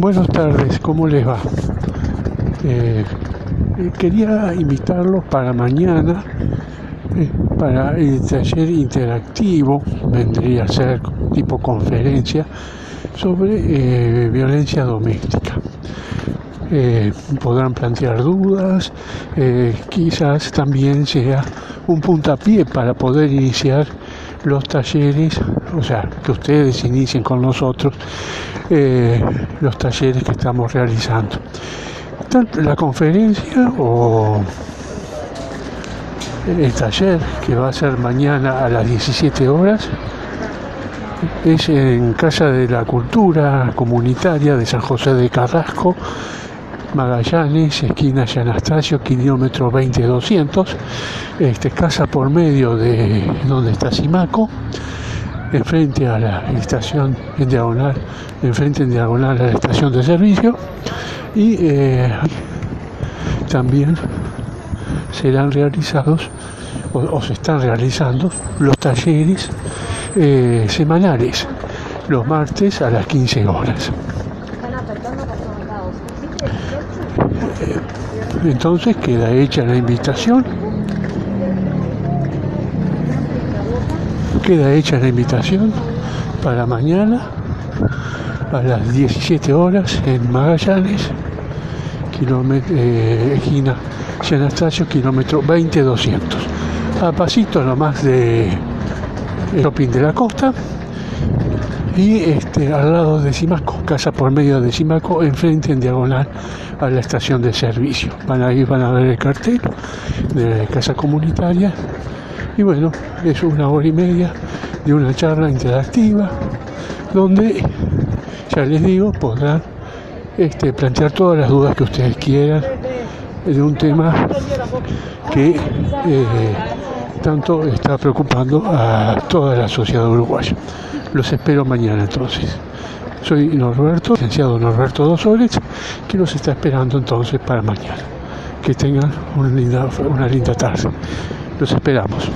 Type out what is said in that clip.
Buenas tardes, ¿cómo les va? Eh, eh, quería invitarlos para mañana, eh, para el taller interactivo, vendría a ser tipo conferencia, sobre violencia doméstica. podrán plantear dudas, quizás también sea un puntapié para poder iniciar los talleres, o sea, que ustedes inicien con nosotros eh, los talleres que estamos realizando. La conferencia o el taller que va a ser mañana a las 17 horas es en Casa de la Cultura Comunitaria de San José de Carrasco, Magallanes, esquina de Anastasio, kilómetro 20200, este, casa por medio de donde está Simaco, enfrente a la estación en diagonal, enfrente en diagonal a la estación de servicio. Y eh, también serán realizados o, se están realizando los talleres eh, semanales los martes a las 15 horas. Entonces queda hecha la invitación. Queda hecha la invitación para mañana a las 17 horas en Magallanes, eh, esquina San Anastasio, kilómetro 20200. A pasito nomás de shopping de la costa y este, al lado de Simaco, casa por medio de Simaco, enfrente en diagonal a la estación de servicio. Van a ir, van a ver el cartel de la casa comunitaria y bueno, es una hora y media de una charla interactiva donde, ya les digo, podrán este, plantear todas las dudas que ustedes quieran de un tema que eh, tanto está preocupando a toda la sociedad uruguaya. Los espero mañana entonces. Soy Norberto, licenciado Norberto Dosores, que los está esperando entonces para mañana. Que tengan una linda, una linda tarde. Los esperamos.